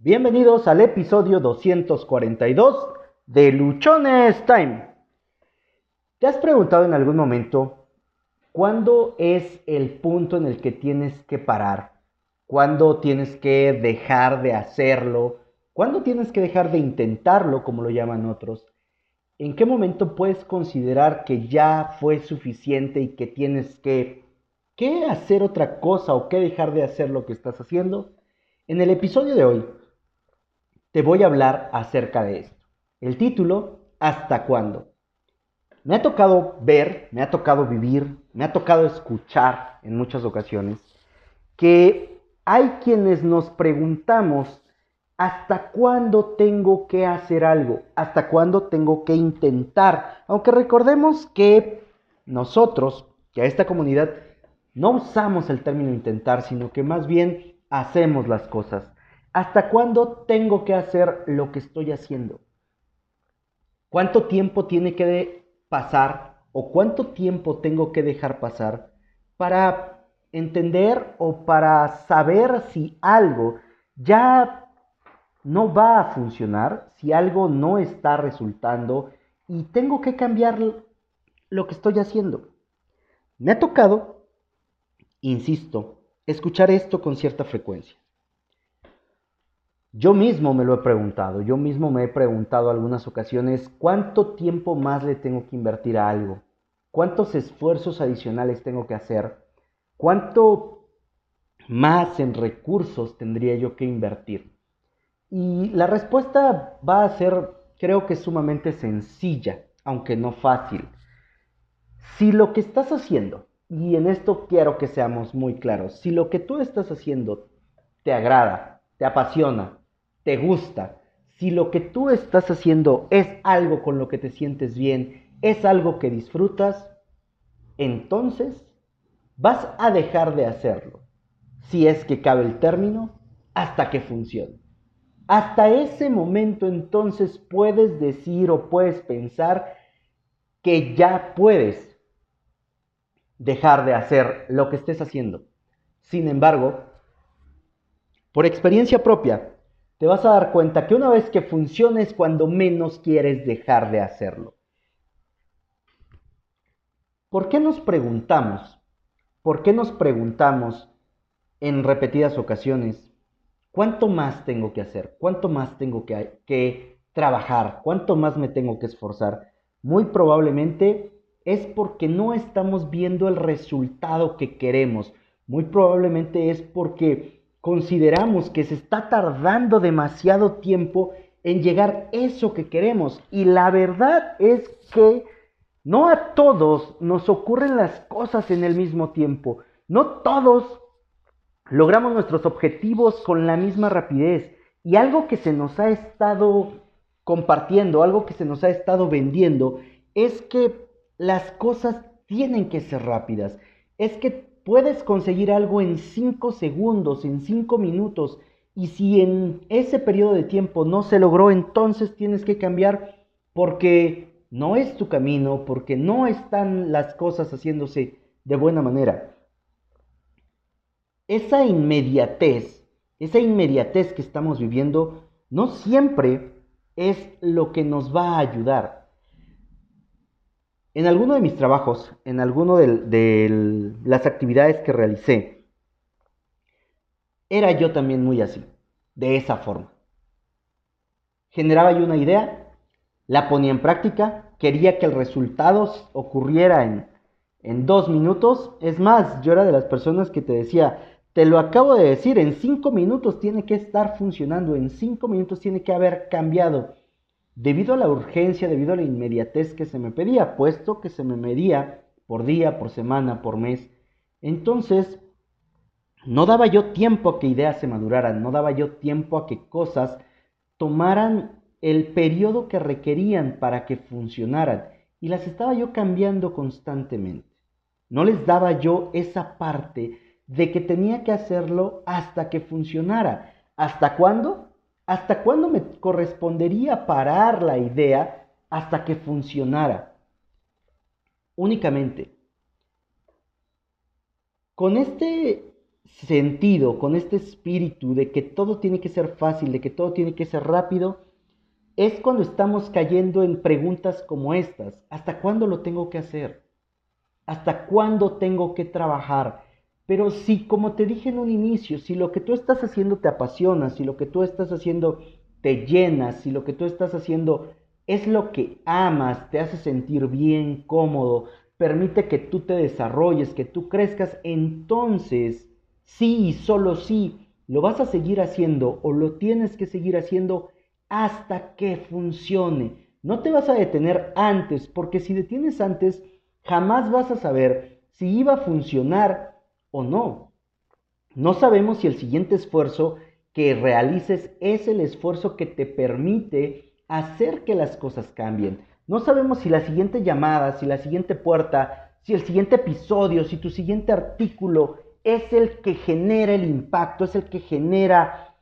Bienvenidos al episodio 242 de Luchones Time. ¿Te has preguntado en algún momento cuándo es el punto en el que tienes que parar? ¿Cuándo tienes que dejar de hacerlo? ¿Cuándo tienes que dejar de intentarlo, como lo llaman otros? ¿En qué momento puedes considerar que ya fue suficiente y que tienes que, que hacer otra cosa o que dejar de hacer lo que estás haciendo? En el episodio de hoy te voy a hablar acerca de esto. El título, ¿Hasta cuándo? Me ha tocado ver, me ha tocado vivir, me ha tocado escuchar en muchas ocasiones que hay quienes nos preguntamos ¿Hasta cuándo tengo que hacer algo? ¿Hasta cuándo tengo que intentar? Aunque recordemos que nosotros, que a esta comunidad, no usamos el término intentar, sino que más bien hacemos las cosas. ¿Hasta cuándo tengo que hacer lo que estoy haciendo? ¿Cuánto tiempo tiene que pasar o cuánto tiempo tengo que dejar pasar para entender o para saber si algo ya no va a funcionar, si algo no está resultando y tengo que cambiar lo que estoy haciendo? Me ha tocado, insisto, escuchar esto con cierta frecuencia. Yo mismo me lo he preguntado, yo mismo me he preguntado algunas ocasiones cuánto tiempo más le tengo que invertir a algo, cuántos esfuerzos adicionales tengo que hacer, cuánto más en recursos tendría yo que invertir. Y la respuesta va a ser, creo que sumamente sencilla, aunque no fácil. Si lo que estás haciendo, y en esto quiero que seamos muy claros, si lo que tú estás haciendo te agrada, te apasiona, te gusta, si lo que tú estás haciendo es algo con lo que te sientes bien, es algo que disfrutas, entonces vas a dejar de hacerlo, si es que cabe el término, hasta que funcione. Hasta ese momento entonces puedes decir o puedes pensar que ya puedes dejar de hacer lo que estés haciendo. Sin embargo, por experiencia propia, te vas a dar cuenta que una vez que funcione es cuando menos quieres dejar de hacerlo. ¿Por qué nos preguntamos? ¿Por qué nos preguntamos en repetidas ocasiones cuánto más tengo que hacer? ¿Cuánto más tengo que, que trabajar? ¿Cuánto más me tengo que esforzar? Muy probablemente es porque no estamos viendo el resultado que queremos. Muy probablemente es porque consideramos que se está tardando demasiado tiempo en llegar eso que queremos. Y la verdad es que no a todos nos ocurren las cosas en el mismo tiempo. No todos logramos nuestros objetivos con la misma rapidez. Y algo que se nos ha estado compartiendo, algo que se nos ha estado vendiendo, es que las cosas tienen que ser rápidas. Es que puedes conseguir algo en 5 segundos, en 5 minutos, y si en ese periodo de tiempo no se logró, entonces tienes que cambiar porque no es tu camino, porque no están las cosas haciéndose de buena manera. Esa inmediatez, esa inmediatez que estamos viviendo, no siempre es lo que nos va a ayudar. En alguno de mis trabajos, en alguno de, las actividades que realicé, era yo también muy así, de esa forma. Generaba yo una idea, la ponía en práctica, quería que el resultado ocurriera en, en dos minutos. Es más, yo era de las personas que te decía, te lo acabo de decir, en cinco minutos tiene que estar funcionando, en cinco minutos tiene que haber cambiado debido a la urgencia, debido a la inmediatez que se me pedía, puesto que se me medía por día, por semana, por mes. Entonces, no daba yo tiempo a que ideas se maduraran, no daba yo tiempo a que cosas tomaran el periodo que requerían para que funcionaran y las estaba yo cambiando constantemente. No les daba yo esa parte de que tenía que hacerlo hasta que funcionara. ¿Hasta cuándo? ¿Hasta cuándo me correspondería parar la idea hasta que funcionara? Únicamente. Con este sentido, con este espíritu de que todo tiene que ser fácil, de que todo tiene que ser rápido, es cuando estamos cayendo en preguntas como estas. ¿Hasta cuándo lo tengo que hacer? ¿Hasta cuándo tengo que trabajar? Pero si, como te dije en un inicio, si lo que tú estás haciendo te apasiona, si lo que tú estás haciendo te llena, si lo que tú estás haciendo es lo que amas, te hace sentir bien, cómodo, permite que tú te desarrolles, que tú crezcas, entonces sí y solo sí lo vas a seguir haciendo o lo tienes que seguir haciendo hasta que funcione. No te vas a detener antes, porque si detienes antes, jamás vas a saber si iba a funcionar o no. No sabemos si el siguiente esfuerzo que realices es el esfuerzo que te permite hacer que las cosas cambien. No sabemos si la siguiente llamada, si la siguiente puerta, si el siguiente episodio, si tu siguiente artículo es el que genera el impacto, es el que genera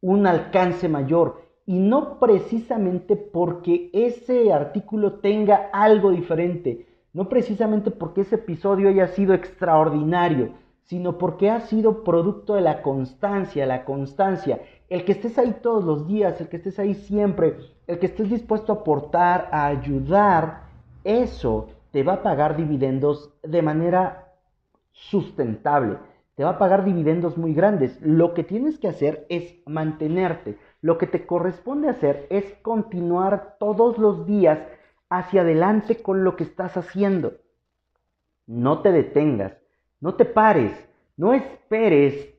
un alcance mayor. Y no precisamente porque ese artículo tenga algo diferente, no precisamente porque ese episodio haya sido extraordinario, sino porque ha sido producto de la constancia, la constancia. El que estés ahí todos los días, el que estés ahí siempre, el que estés dispuesto a aportar, a ayudar, eso te va a pagar dividendos de manera sustentable. Te va a pagar dividendos muy grandes. Lo que tienes que hacer es mantenerte. Lo que te corresponde hacer es continuar todos los días hacia adelante con lo que estás haciendo. No te detengas. No te pares, no esperes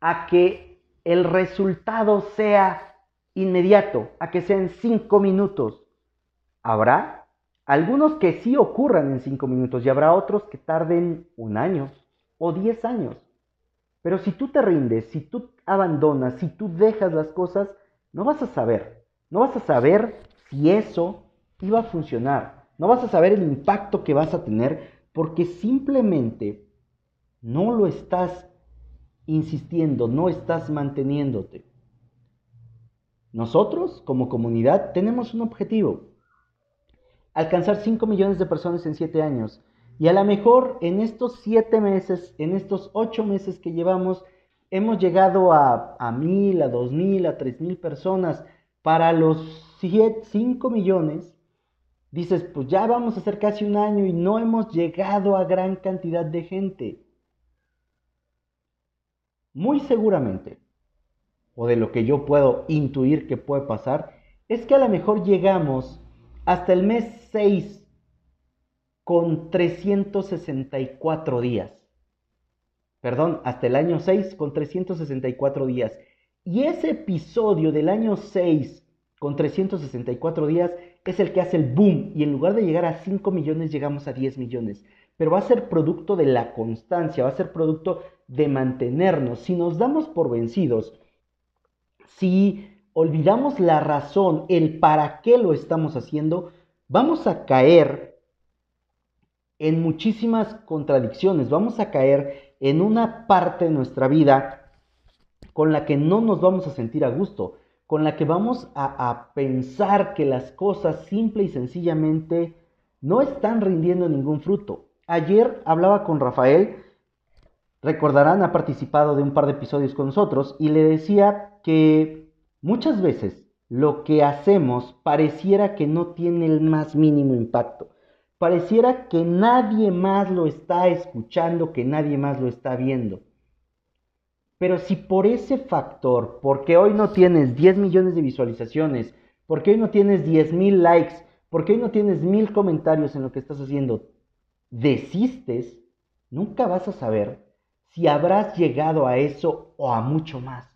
a que el resultado sea inmediato, a que sea en cinco minutos. Habrá algunos que sí ocurran en cinco minutos y habrá otros que tarden un año o diez años. Pero si tú te rindes, si tú abandonas, si tú dejas las cosas, no vas a saber. No vas a saber si eso iba a funcionar. No vas a saber el impacto que vas a tener porque simplemente no lo estás insistiendo, no estás manteniéndote. Nosotros, como comunidad, tenemos un objetivo. Alcanzar 5 millones de personas en 7 años. Y a lo mejor en estos 7 meses, en estos 8 meses que llevamos, hemos llegado a, a 1000, a 2000, a 3000 personas. Para los 5 millones, dices, pues ya vamos a hacer casi un año y no hemos llegado a gran cantidad de gente. Muy seguramente, o de lo que yo puedo intuir que puede pasar, es que a lo mejor llegamos hasta el mes 6 con 364 días. Perdón, hasta el año 6 con 364 días. Y ese episodio del año 6 con 364 días es el que hace el boom y en lugar de llegar a 5 millones llegamos a 10 millones. Pero va a ser producto de la constancia, va a ser producto de mantenernos. Si nos damos por vencidos, si olvidamos la razón, el para qué lo estamos haciendo, vamos a caer en muchísimas contradicciones, vamos a caer en una parte de nuestra vida con la que no nos vamos a sentir a gusto con la que vamos a, pensar que las cosas simple y sencillamente no están rindiendo ningún fruto. Ayer hablaba con Rafael, recordarán, ha participado de un par de episodios con nosotros, y le decía que muchas veces lo que hacemos pareciera que no tiene el más mínimo impacto. Pareciera que nadie más lo está escuchando, que nadie más lo está viendo. Pero si por ese factor, porque hoy no tienes 10 millones de visualizaciones, porque hoy no tienes 10 mil likes, porque hoy no tienes mil comentarios en lo que estás haciendo, desistes, nunca vas a saber si habrás llegado a eso o a mucho más.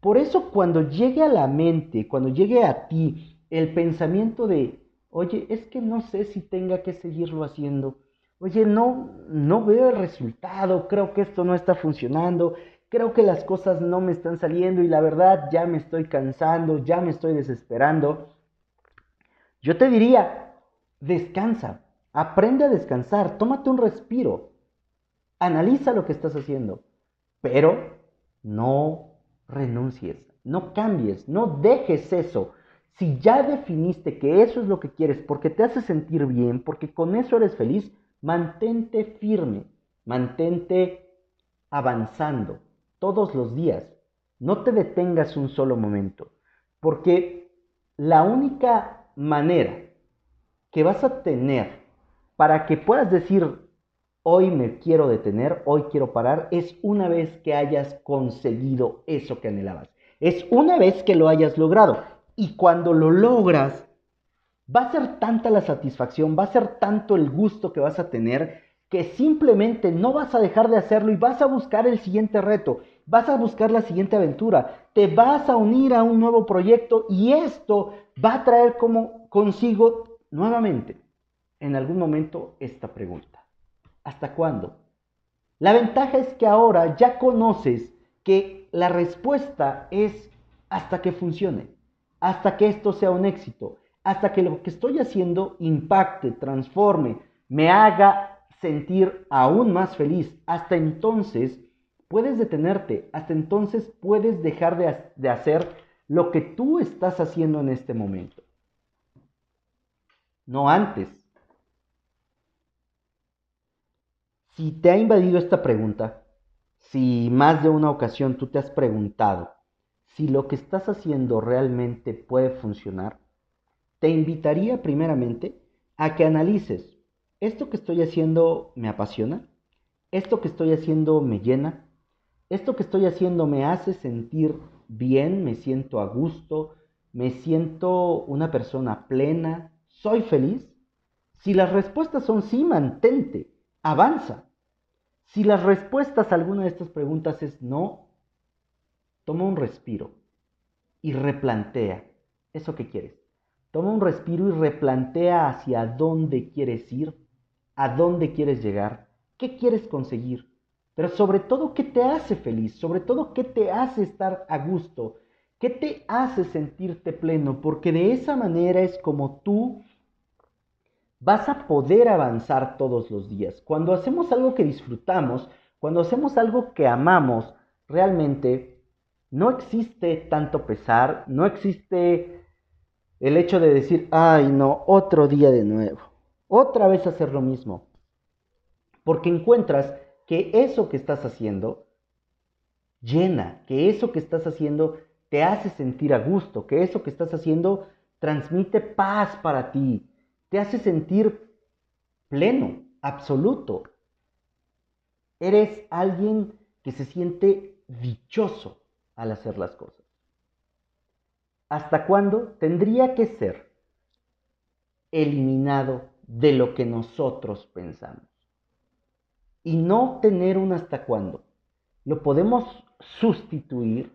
Por eso cuando llegue a la mente, cuando llegue a ti el pensamiento de, oye, es que no sé si tenga que seguirlo haciendo, oye, no, no veo el resultado, creo que esto no está funcionando, creo que las cosas no me están saliendo y la verdad ya me estoy cansando, ya me estoy desesperando. Yo te diría, descansa, aprende a descansar, tómate un respiro, analiza lo que estás haciendo, pero no renuncies, no cambies, no dejes eso. Si ya definiste que eso es lo que quieres porque te hace sentir bien, porque con eso eres feliz, mantente firme, mantente avanzando todos los días. No te detengas un solo momento, porque la única manera que vas a tener para que puedas decir, hoy me quiero detener, hoy quiero parar, es una vez que hayas conseguido eso que anhelabas. Es una vez que lo hayas logrado. Y cuando lo logras, va a ser tanta la satisfacción, va a ser tanto el gusto que vas a tener, que simplemente no vas a dejar de hacerlo y vas a buscar el siguiente reto, vas a buscar la siguiente aventura, te vas a unir a un nuevo proyecto y esto va a traer como consigo nuevamente en algún momento esta pregunta. ¿Hasta cuándo? La ventaja es que ahora ya conoces que la respuesta es hasta que funcione, hasta que esto sea un éxito, hasta que lo que estoy haciendo impacte, transforme, me haga sentir aún más feliz. Hasta entonces puedes detenerte, hasta entonces puedes dejar de, de hacer lo que tú estás haciendo en este momento. No antes. Si te ha invadido esta pregunta, si más de una ocasión tú te has preguntado si lo que estás haciendo realmente puede funcionar, te invitaría primeramente a que analices, ¿esto que estoy haciendo me apasiona? ¿Esto que estoy haciendo me llena? ¿Esto que estoy haciendo me hace sentir bien? ¿Me siento a gusto? ¿Me siento una persona plena? ¿Soy feliz? Si las respuestas son sí, mantente, avanza. Si las respuestas a alguna de estas preguntas es no, toma un respiro y replantea eso que quieres. Toma un respiro y replantea hacia dónde quieres ir, a dónde quieres llegar, qué quieres conseguir, pero sobre todo qué te hace feliz, sobre todo qué te hace estar a gusto, qué te hace sentirte pleno, porque de esa manera es como tú vas a poder avanzar todos los días. Cuando hacemos algo que disfrutamos, cuando hacemos algo que amamos, realmente no existe tanto pesar, no existe el hecho de decir, ay no, otro día de nuevo, otra vez hacer lo mismo. Porque encuentras que eso que estás haciendo llena, que eso que estás haciendo te hace sentir a gusto, que eso que estás haciendo transmite paz para ti, te hace sentir pleno, absoluto. Eres alguien que se siente dichoso al hacer las cosas. ¿Hasta cuándo tendría que ser eliminado de lo que nosotros pensamos? Y no tener un hasta cuándo. Lo podemos sustituir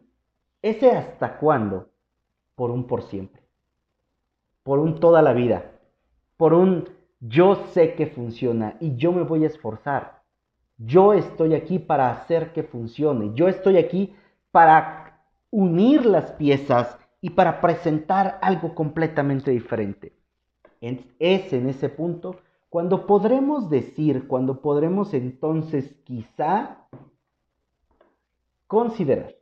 ese hasta cuándo por un por siempre, por un toda la vida, por un yo sé que funciona y yo me voy a esforzar. Yo estoy aquí para hacer que funcione. Yo estoy aquí para unir las piezas y para presentar algo completamente diferente. Es en ese punto cuando podremos decir, cuando podremos entonces quizá considerar,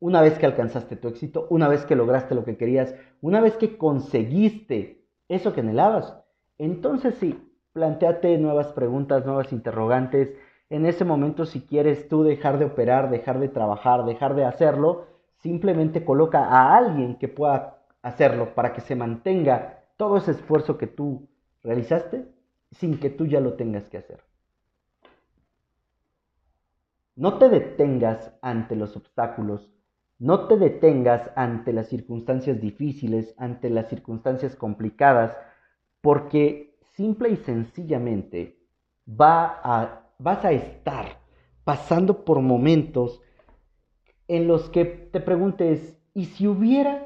una vez que alcanzaste tu éxito, una vez que lograste lo que querías, una vez que conseguiste eso que anhelabas. Entonces sí, planteate nuevas preguntas, nuevas interrogantes. En ese momento, si quieres tú dejar de operar, dejar de trabajar, dejar de hacerlo, simplemente coloca a alguien que pueda hacerlo para que se mantenga todo ese esfuerzo que tú realizaste sin que tú ya lo tengas que hacer. No te detengas ante los obstáculos, no te detengas ante las circunstancias difíciles, ante las circunstancias complicadas, porque simple y sencillamente va a, vas a estar pasando por momentos en los que te preguntes, ¿y si hubiera?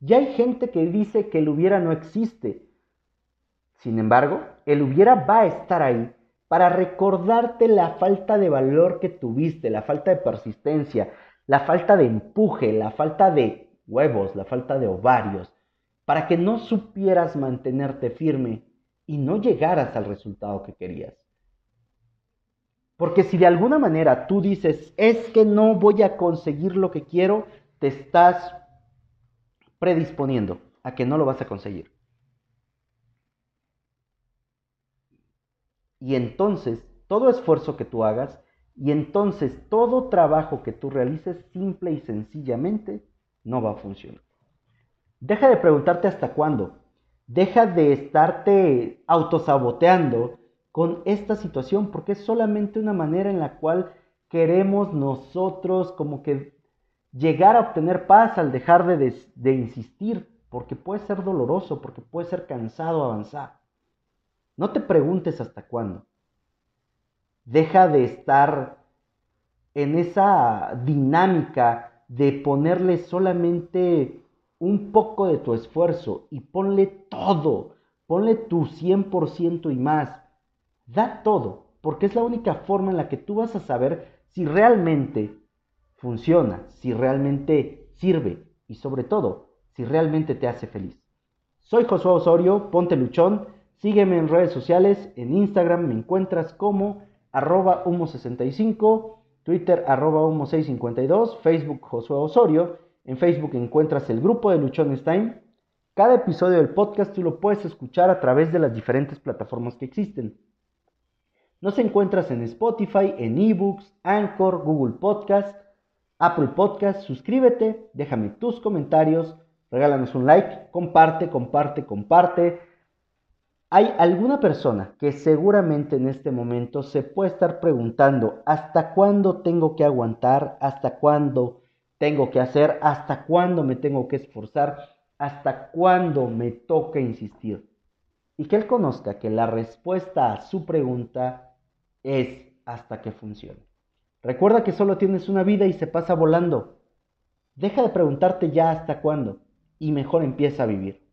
Ya hay gente que dice que el hubiera no existe. Sin embargo, el hubiera va a estar ahí para recordarte la falta de valor que tuviste, la falta de persistencia, la falta de empuje, la falta de huevos, la falta de ovarios, para que no supieras mantenerte firme y no llegaras al resultado que querías. Porque si de alguna manera tú dices, es que no voy a conseguir lo que quiero, te estás predisponiendo a que no lo vas a conseguir. Y entonces, todo esfuerzo que tú hagas Y entonces todo trabajo que tú realices simple y sencillamente no va a funcionar. Deja de preguntarte hasta cuándo. Deja de estarte autosaboteando con esta situación porque es solamente una manera en la cual queremos nosotros como que llegar a obtener paz al dejar de, de insistir porque puede ser doloroso, porque puede ser cansado avanzar. No te preguntes hasta cuándo. Deja de estar en esa dinámica de ponerle solamente un poco de tu esfuerzo y ponle todo, ponle tu 100% y más. Da todo, porque es la única forma en la que tú vas a saber si realmente funciona, si realmente sirve y sobre todo, si realmente te hace feliz. Soy Josué Osorio, ponte luchón, sígueme en redes sociales, en Instagram me encuentras como arroba humo65, Twitter arroba humo652, Facebook Josué Osorio en Facebook encuentras el grupo de Luchones Time. Cada episodio del podcast tú lo puedes escuchar a través de las diferentes plataformas que existen. Nos encuentras en Spotify, en eBooks, Anchor, Google Podcast, Apple Podcast. Suscríbete, déjame tus comentarios, regálanos un like, comparte, comparte, comparte. Hay alguna persona que seguramente en este momento se puede estar preguntando hasta cuándo tengo que aguantar, hasta cuándo tengo que hacer, hasta cuándo me tengo que esforzar, hasta cuándo me toca insistir. Y que él conozca que la respuesta a su pregunta es hasta que funcione. Recuerda que solo tienes una vida y se pasa volando. Deja de preguntarte ya hasta cuándo y mejor empieza a vivir.